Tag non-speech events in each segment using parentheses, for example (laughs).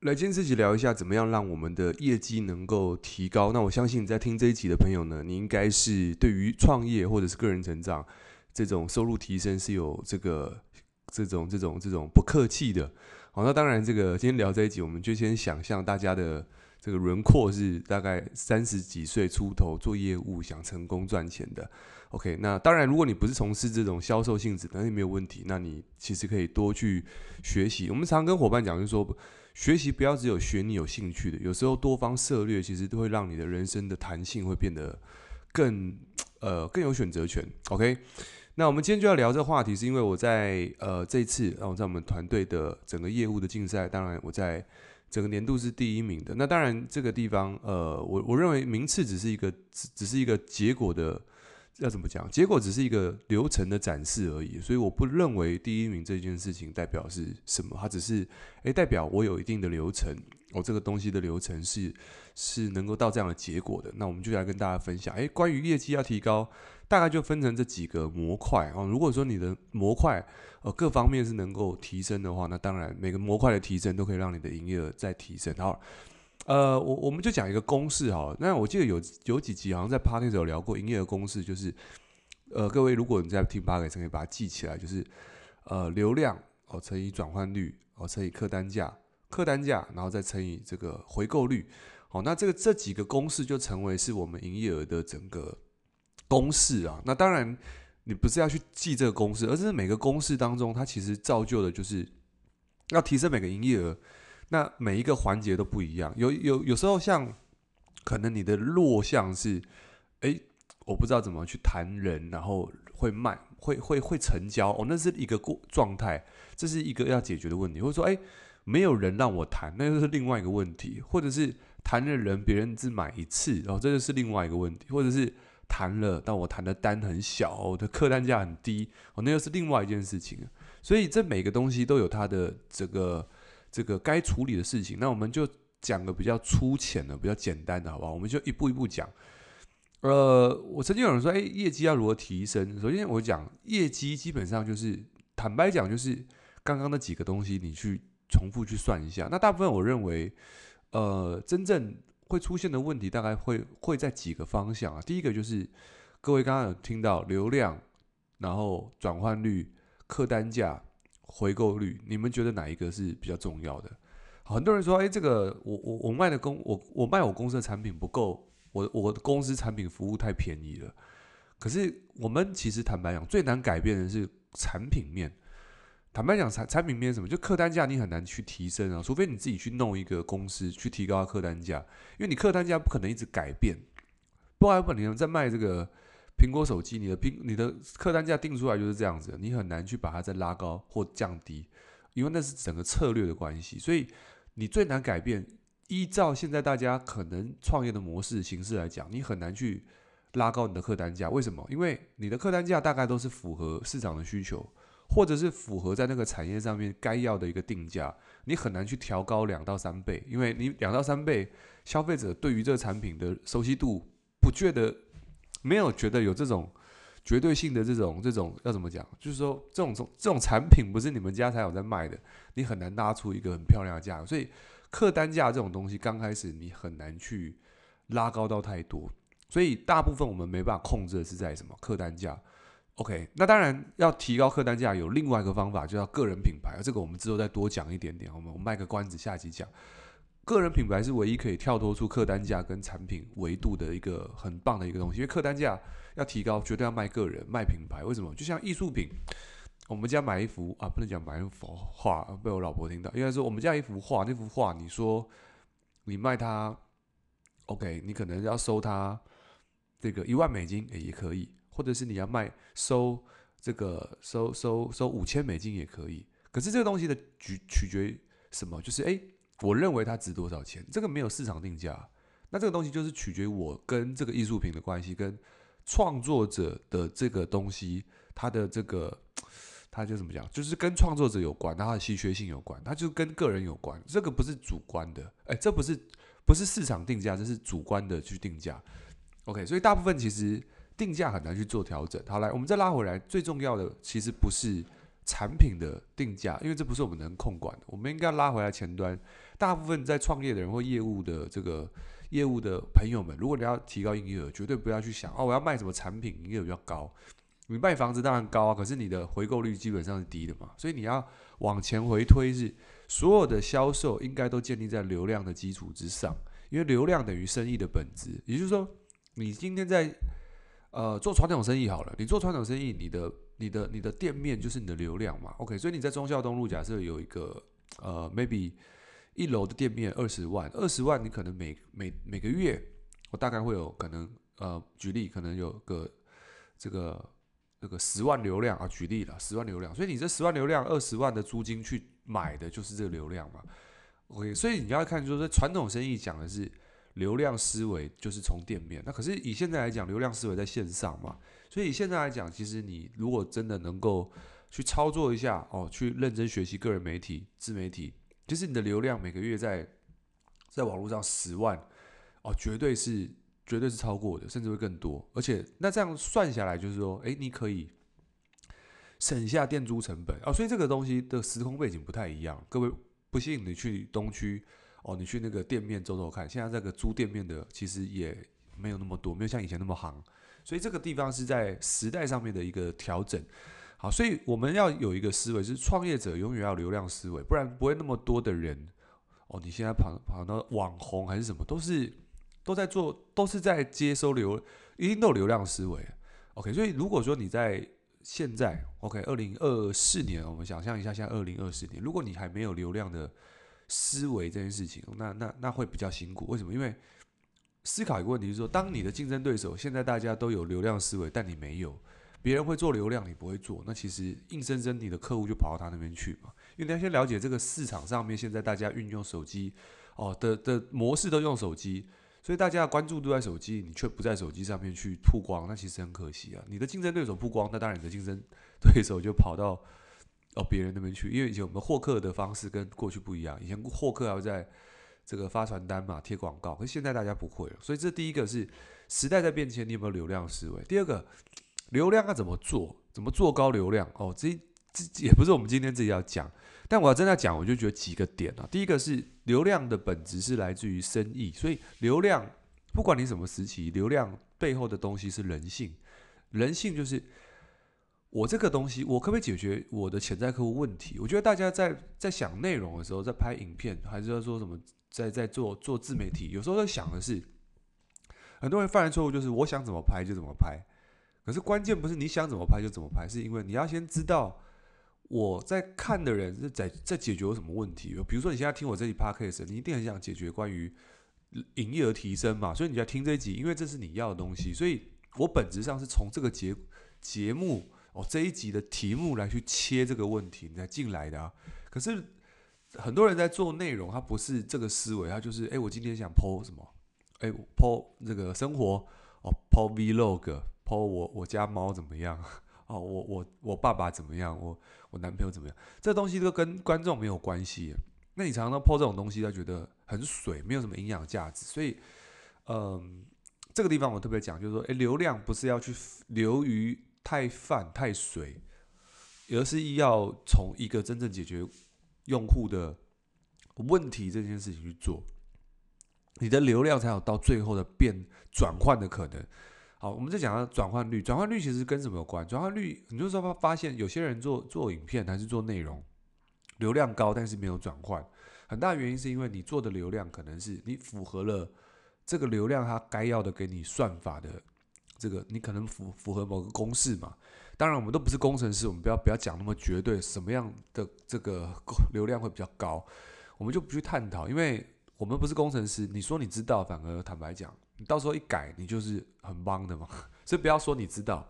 来，今天这集聊一下，怎么样让我们的业绩能够提高。那我相信你在听这一集的朋友呢，你应该是对于创业或者是个人成长这种收入提升是有这个这种这种这种不客气的。好，那当然，这个今天聊这一集，我们就先想象大家的这个轮廓是大概三十几岁出头做业务，想成功赚钱的。OK，那当然，如果你不是从事这种销售性质，那也没有问题。那你其实可以多去学习。我们常常跟伙伴讲，就是说，学习不要只有学你有兴趣的，有时候多方涉猎，其实都会让你的人生的弹性会变得更呃更有选择权。OK，那我们今天就要聊这个话题，是因为我在呃这一次，然后在我们团队的整个业务的竞赛，当然我在整个年度是第一名的。那当然这个地方，呃，我我认为名次只是一个只只是一个结果的。要怎么讲？结果只是一个流程的展示而已，所以我不认为第一名这件事情代表是什么，它只是诶代表我有一定的流程，我这个东西的流程是是能够到这样的结果的。那我们就来跟大家分享，诶，关于业绩要提高，大概就分成这几个模块啊。如果说你的模块呃各方面是能够提升的话，那当然每个模块的提升都可以让你的营业额再提升。好。呃，我我们就讲一个公式哈。那我记得有有几集好像在 Podcast 有聊过营业的公式，就是呃，各位如果你在听 Podcast 可以把它记起来，就是呃流量哦乘以转换率哦乘以客单价，客单价然后再乘以这个回购率。好，那这个这几个公式就成为是我们营业额的整个公式啊。那当然你不是要去记这个公式，而是每个公式当中它其实造就的就是要提升每个营业额。那每一个环节都不一样，有有有时候像可能你的弱项是，哎，我不知道怎么去谈人，然后会卖，会会会成交哦，那是一个过状态，这是一个要解决的问题。或者说，哎，没有人让我谈，那就是另外一个问题。或者是谈的人别人只买一次，然后这就是另外一个问题。或者是谈了，但我谈的单很小，我的客单价很低，哦，那又是另外一件事情。所以这每个东西都有它的这个。这个该处理的事情，那我们就讲个比较粗浅的、比较简单的，好不好？我们就一步一步讲。呃，我曾经有人说，哎，业绩要如何提升？首先，我讲业绩基本上就是坦白讲，就是刚刚那几个东西，你去重复去算一下。那大部分我认为，呃，真正会出现的问题，大概会会在几个方向啊。第一个就是各位刚刚有听到流量，然后转换率、客单价。回购率，你们觉得哪一个是比较重要的？好很多人说，哎，这个我我我卖的公我我卖我公司的产品不够，我我公司产品服务太便宜了。可是我们其实坦白讲，最难改变的是产品面。坦白讲，产产品面什么？就客单价你很难去提升啊，除非你自己去弄一个公司去提高客单价，因为你客单价不可能一直改变。不然不可能在卖这个。苹果手机，你的苹你的客单价定出来就是这样子，你很难去把它再拉高或降低，因为那是整个策略的关系。所以你最难改变，依照现在大家可能创业的模式形式来讲，你很难去拉高你的客单价。为什么？因为你的客单价大概都是符合市场的需求，或者是符合在那个产业上面该要的一个定价，你很难去调高两到三倍，因为你两到三倍，消费者对于这个产品的熟悉度不觉得。没有觉得有这种绝对性的这种这种要怎么讲？就是说这种这种产品不是你们家才有在卖的，你很难拉出一个很漂亮的价格。所以客单价这种东西刚开始你很难去拉高到太多。所以大部分我们没办法控制的是在什么客单价。OK，那当然要提高客单价有另外一个方法，就叫个人品牌。这个我们之后再多讲一点点。我们我们卖个关子，下集讲。个人品牌是唯一可以跳脱出客单价跟产品维度的一个很棒的一个东西，因为客单价要提高，绝对要卖个人、卖品牌。为什么？就像艺术品，我们家买一幅啊，不能讲买一幅画，被我老婆听到。应该说我们家一幅画，那幅画你说你卖它，OK，你可能要收它这个一万美金也可以，或者是你要卖收这个收收收五千美金也可以。可是这个东西的取取决于什么？就是诶。我认为它值多少钱？这个没有市场定价，那这个东西就是取决于我跟这个艺术品的关系，跟创作者的这个东西，它的这个，它就怎么讲？就是跟创作者有关，它的稀缺性有关，它就跟个人有关。这个不是主观的，哎，这不是不是市场定价，这是主观的去定价。OK，所以大部分其实定价很难去做调整。好，来，我们再拉回来，最重要的其实不是产品的定价，因为这不是我们能控管的，我们应该拉回来前端。大部分在创业的人或业务的这个业务的朋友们，如果你要提高营业额，绝对不要去想哦，我要卖什么产品，营业额比较高。你卖房子当然高啊，可是你的回购率基本上是低的嘛，所以你要往前回推是所有的销售应该都建立在流量的基础之上，因为流量等于生意的本质。也就是说，你今天在呃做传统生意好了，你做传统生意，你的你的你的店面就是你的流量嘛。OK，所以你在忠孝东路假设有一个呃 maybe 一楼的店面二十万，二十万你可能每每每个月我大概会有可能呃举例可能有个这个。这个十万流量啊，举例了十万流量，所以你这十万流量二十万的租金去买的就是这个流量嘛？OK，所以你要看，就是传统生意讲的是流量思维，就是从店面。那可是以现在来讲，流量思维在线上嘛，所以现在来讲，其实你如果真的能够去操作一下哦，去认真学习个人媒体、自媒体，其实你的流量每个月在在网络上十万哦，绝对是。绝对是超过的，甚至会更多。而且那这样算下来，就是说，诶，你可以省下店租成本哦。所以这个东西的时空背景不太一样。各位不信，你去东区哦，你去那个店面走走看，现在这个租店面的其实也没有那么多，没有像以前那么行。所以这个地方是在时代上面的一个调整。好，所以我们要有一个思维，是创业者永远要流量思维，不然不会那么多的人哦。你现在跑跑到网红还是什么，都是。都在做，都是在接收流，一定都有流量思维。OK，所以如果说你在现在，OK，二零二四年，我们想象一下，现在二零二四年，如果你还没有流量的思维这件事情，那那那会比较辛苦。为什么？因为思考一个问题，就是说，当你的竞争对手现在大家都有流量思维，但你没有，别人会做流量，你不会做，那其实硬生生你的客户就跑到他那边去嘛。因为你要先了解这个市场上面现在大家运用手机哦的的模式都用手机。所以大家的关注都在手机，你却不在手机上面去曝光，那其实很可惜啊。你的竞争对手曝光，那当然你的竞争对手就跑到哦别人那边去。因为以前我们获客的方式跟过去不一样，以前获客要在这个发传单嘛，贴广告，可是现在大家不会了。所以这第一个是时代在变迁，你有没有流量思维？第二个，流量要怎么做？怎么做高流量？哦，这这也不是我们今天自己要讲。但我要真的讲，我就觉得几个点啊。第一个是流量的本质是来自于生意，所以流量不管你什么时期，流量背后的东西是人性。人性就是我这个东西，我可不可以解决我的潜在客户问题？我觉得大家在在想内容的时候，在拍影片，还是要说什么，在在做做自媒体，有时候在想的是，很多人犯的错误就是我想怎么拍就怎么拍。可是关键不是你想怎么拍就怎么拍，是因为你要先知道。我在看的人是在在解决有什么问题？比如说你现在听我这集 podcast，你一定很想解决关于营业额提升嘛，所以你要听这一集，因为这是你要的东西。所以我本质上是从这个节节目哦这一集的题目来去切这个问题，你才进来的啊。可是很多人在做内容，他不是这个思维，他就是哎，我今天想 po 什么？哎，po 这个生活哦，po vlog，po 我我家猫怎么样？(laughs) 哦，我我我爸爸怎么样？我我男朋友怎么样？这东西都跟观众没有关系。那你常常 po 这种东西，他觉得很水，没有什么营养价值。所以，嗯，这个地方我特别讲，就是说，诶，流量不是要去流于太泛太水，而是要从一个真正解决用户的问题这件事情去做，你的流量才有到最后的变转换的可能。好，我们再讲到转换率。转换率其实跟什么有关？转换率，你就是说发现有些人做做影片还是做内容，流量高，但是没有转换。很大原因是因为你做的流量可能是你符合了这个流量它该要的给你算法的这个，你可能符符合某个公式嘛。当然，我们都不是工程师，我们不要不要讲那么绝对，什么样的这个 (laughs) 流量会比较高，我们就不去探讨，因为我们不是工程师。你说你知道，反而坦白讲。你到时候一改，你就是很棒的嘛，(laughs) 所以不要说你知道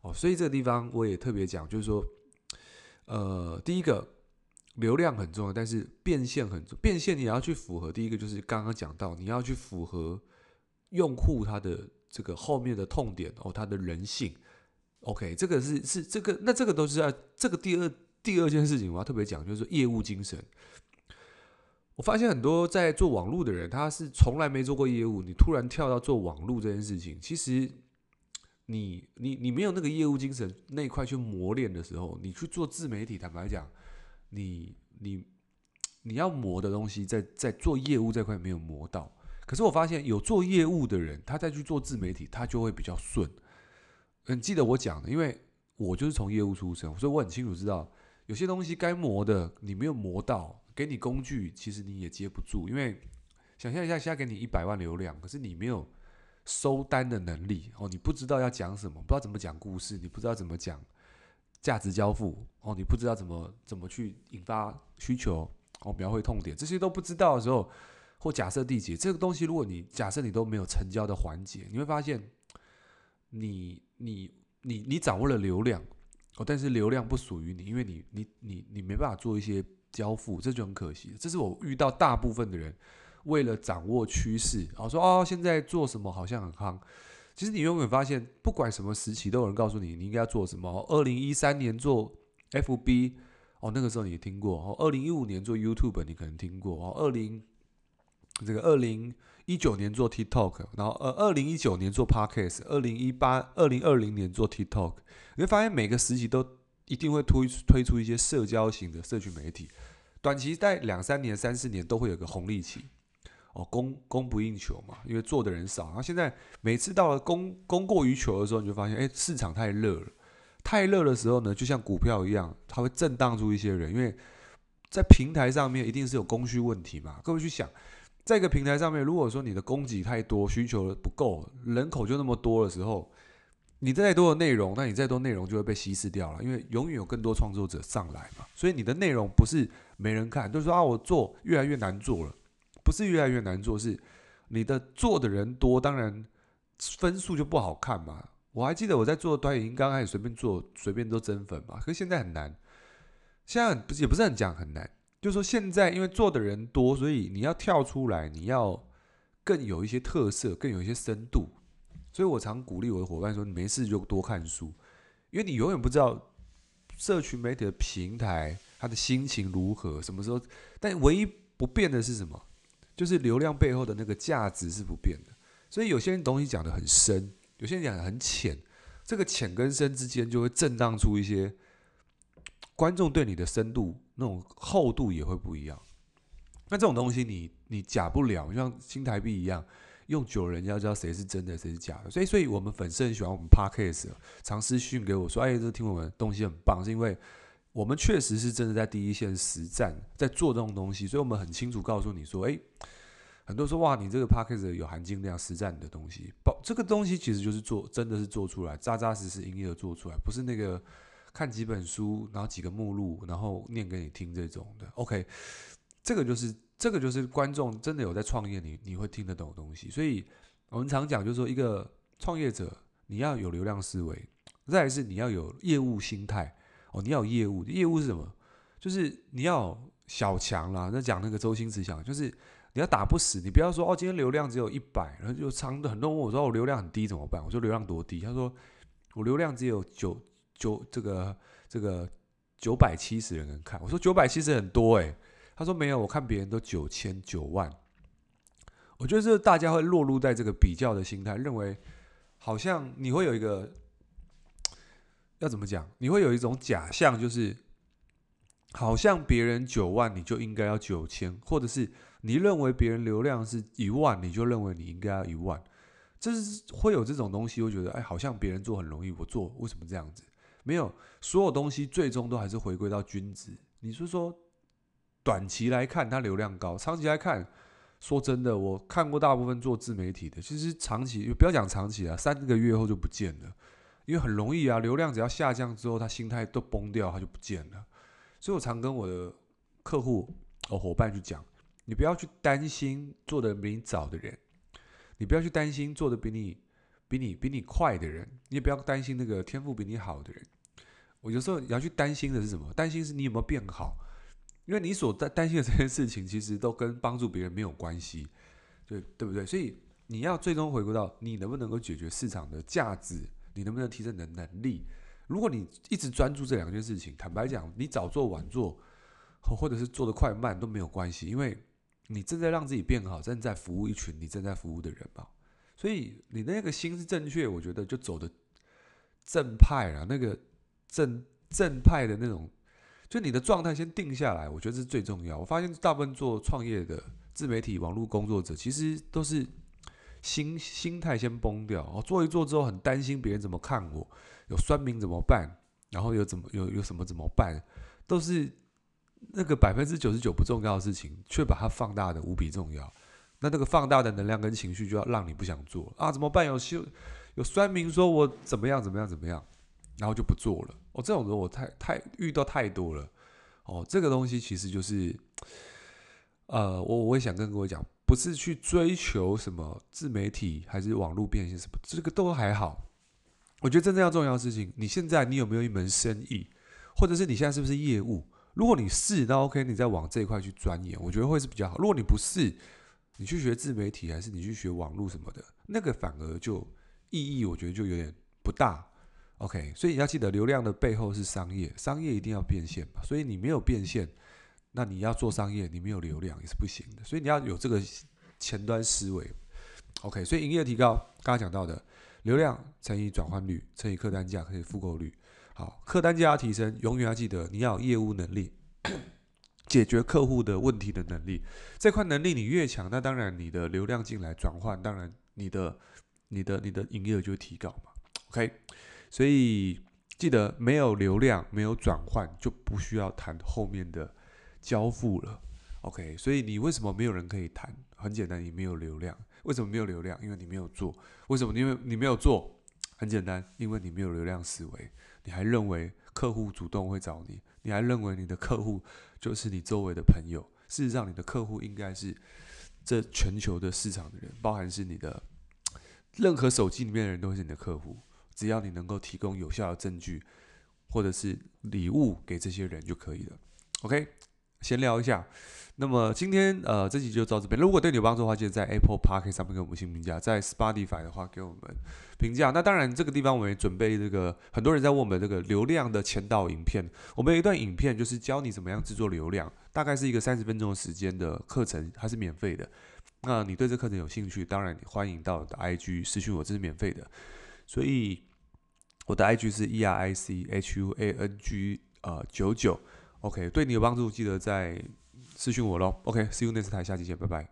哦。所以这个地方我也特别讲，就是说，呃，第一个流量很重要，但是变现很重，变现你要去符合。第一个就是刚刚讲到，你要去符合用户他的这个后面的痛点哦，他的人性。OK，这个是是这个，那这个都是要这个第二第二件事情，我要特别讲，就是业务精神。我发现很多在做网络的人，他是从来没做过业务，你突然跳到做网络这件事情，其实你你你没有那个业务精神那一块去磨练的时候，你去做自媒体，坦白讲，你你你要磨的东西，在在做业务这块没有磨到。可是我发现有做业务的人，他再去做自媒体，他就会比较顺。嗯，记得我讲的，因为我就是从业务出身，所以我很清楚知道，有些东西该磨的你没有磨到，给你工具其实你也接不住。因为想象一下，现在给你一百万流量，可是你没有收单的能力哦，你不知道要讲什么，不知道怎么讲故事，你不知道怎么讲。价值交付哦，你不知道怎么怎么去引发需求哦，描绘痛点，这些都不知道的时候，或假设缔结这个东西，如果你假设你都没有成交的环节，你会发现你，你你你掌握了流量哦，但是流量不属于你，因为你你你你没办法做一些交付，这就很可惜。这是我遇到大部分的人为了掌握趋势，然后说哦，现在做什么好像很夯。其实你永远发现，不管什么时期，都有人告诉你你应该要做什么。二零一三年做 FB，哦，那个时候你听过。哦，二零一五年做 YouTube，你可能听过。哦，二零这个二零一九年做 TikTok，然后呃，二零一九年做 Podcast，二零一八、二零二零年做 TikTok，你会发现每个时期都一定会推推出一些社交型的社群媒体，短期在两三年、三四年都会有个红利期。哦，供供不应求嘛，因为做的人少。然后现在每次到了供供过于求的时候，你就发现，哎，市场太热了。太热的时候呢，就像股票一样，它会震荡出一些人。因为在平台上面一定是有供需问题嘛。各位去想，在一个平台上面，如果说你的供给太多，需求不够，人口就那么多的时候，你再多的内容，那你再多内容就会被稀释掉了。因为永远有更多创作者上来嘛。所以你的内容不是没人看，就是说啊，我做越来越难做了。不是越来越难做，是你的做的人多，当然分数就不好看嘛。我还记得我在做短影音刚开始随便做，随便都增粉嘛。可是现在很难，现在不是也不是很讲很难，就是说现在因为做的人多，所以你要跳出来，你要更有一些特色，更有一些深度。所以我常鼓励我的伙伴说：你没事就多看书，因为你永远不知道社群媒体的平台他的心情如何，什么时候。但唯一不变的是什么？就是流量背后的那个价值是不变的，所以有些人东西讲得很深，有些人讲得很浅，这个浅跟深之间就会震荡出一些观众对你的深度那种厚度也会不一样。那这种东西你你假不了，就像新台币一样，用久了人家知道谁是真的谁是假的。所以，所以我们粉丝很喜欢我们 Podcast，常私讯给我说：“哎，这听我们东西很棒。”是因为我们确实是真的在第一线实战，在做这种东西，所以我们很清楚告诉你说，哎，很多人说哇，你这个 Podcast 有含金量、实战的东西，包这个东西其实就是做，真的是做出来，扎扎实实、营业的做出来，不是那个看几本书，然后几个目录，然后念给你听这种的。OK，这个就是这个就是观众真的有在创业，你你会听得懂的东西。所以我们常讲，就是说一个创业者，你要有流量思维，再来是你要有业务心态。哦，你要有业务，业务是什么？就是你要小强啦。那讲那个周星驰讲，就是你要打不死，你不要说哦，今天流量只有一百，然后就长的很多人问我说我流量很低怎么办？我说流量多低？他说我流量只有九九这个这个九百七十人看。我说九百七十很多诶、他说没有，我看别人都九千九万。我觉得这大家会落入在这个比较的心态，认为好像你会有一个。要怎么讲？你会有一种假象，就是好像别人九万，你就应该要九千，或者是你认为别人流量是一万，你就认为你应该要一万。这是会有这种东西，我觉得哎，好像别人做很容易，我做为什么这样子？没有，所有东西最终都还是回归到均值。你是说短期来看它流量高，长期来看，说真的，我看过大部分做自媒体的，其实长期不要讲长期啊，三个月后就不见了。因为很容易啊，流量只要下降之后，他心态都崩掉，他就不见了。所以我常跟我的客户哦伙伴去讲，你不要去担心做的比你早的人，你不要去担心做的比你、比你、比你快的人，你也不要担心那个天赋比你好的人。我有时候你要去担心的是什么？担心是你有没有变好，因为你所担担心的这件事情，其实都跟帮助别人没有关系，对对不对？所以你要最终回归到你能不能够解决市场的价值。你能不能提升你的能力？如果你一直专注这两件事情，坦白讲，你早做晚做，或者是做的快慢都没有关系，因为你正在让自己变好，正在服务一群你正在服务的人嘛。所以你那个心是正确，我觉得就走的正派啊，那个正正派的那种，就你的状态先定下来，我觉得是最重要。我发现大部分做创业的自媒体网络工作者，其实都是心心态先崩掉，哦，做一做之后很担心别人怎么看我，有酸民怎么办，然后有怎么有有什么怎么办，都是那个百分之九十九不重要的事情，却把它放大的无比重要。那这个放大的能量跟情绪，就要让你不想做啊？怎么办？有有有酸民说我怎么样怎么样怎么样，然后就不做了。哦，这种人我太太遇到太多了。哦，这个东西其实就是，呃，我我也想跟各位讲，不是去追求什么自媒体还是网络变现什么，这个都还好。我觉得真正要重要的事情，你现在你有没有一门生意，或者是你现在是不是业务？如果你是，那 OK，你再往这一块去钻研，我觉得会是比较好。如果你不是，你去学自媒体还是你去学网络什么的，那个反而就意义，我觉得就有点不大。OK，所以你要记得，流量的背后是商业，商业一定要变现嘛。所以你没有变现，那你要做商业，你没有流量也是不行的。所以你要有这个前端思维。OK，所以营业提高，刚刚讲到的流量乘以转换率乘以客单价可以复购率。好，客单价要提升，永远要记得你要有业务能力，解决客户的问题的能力。这块能力你越强，那当然你的流量进来转换，当然你的你的你的营业额就会提高嘛。OK。所以记得，没有流量，没有转换，就不需要谈后面的交付了。OK，所以你为什么没有人可以谈？很简单，你没有流量。为什么没有流量？因为你没有做。为什么？因为你没有做。很简单，因为你没有流量思维。你还认为客户主动会找你？你还认为你的客户就是你周围的朋友？事实上，你的客户应该是这全球的市场的人，包含是你的任何手机里面的人都是你的客户。只要你能够提供有效的证据，或者是礼物给这些人就可以了。OK，闲聊一下。那么今天呃这集就到这边。如果对你有帮助的话，记得在 Apple Park 上面给我们新评价；在 Spotify 的话，给我们评价。那当然这个地方我们也准备这个，很多人在问我们这个流量的前导影片。我们有一段影片，就是教你怎么样制作流量，大概是一个三十分钟的时间的课程，它是免费的。那你对这课程有兴趣，当然你欢迎到我的 IG 私讯我，这是免费的。所以我的 IG 是 E R I C H U A N G 呃九九，OK，对你有帮助，记得在私讯我喽。OK，See you next time，下期见，拜拜。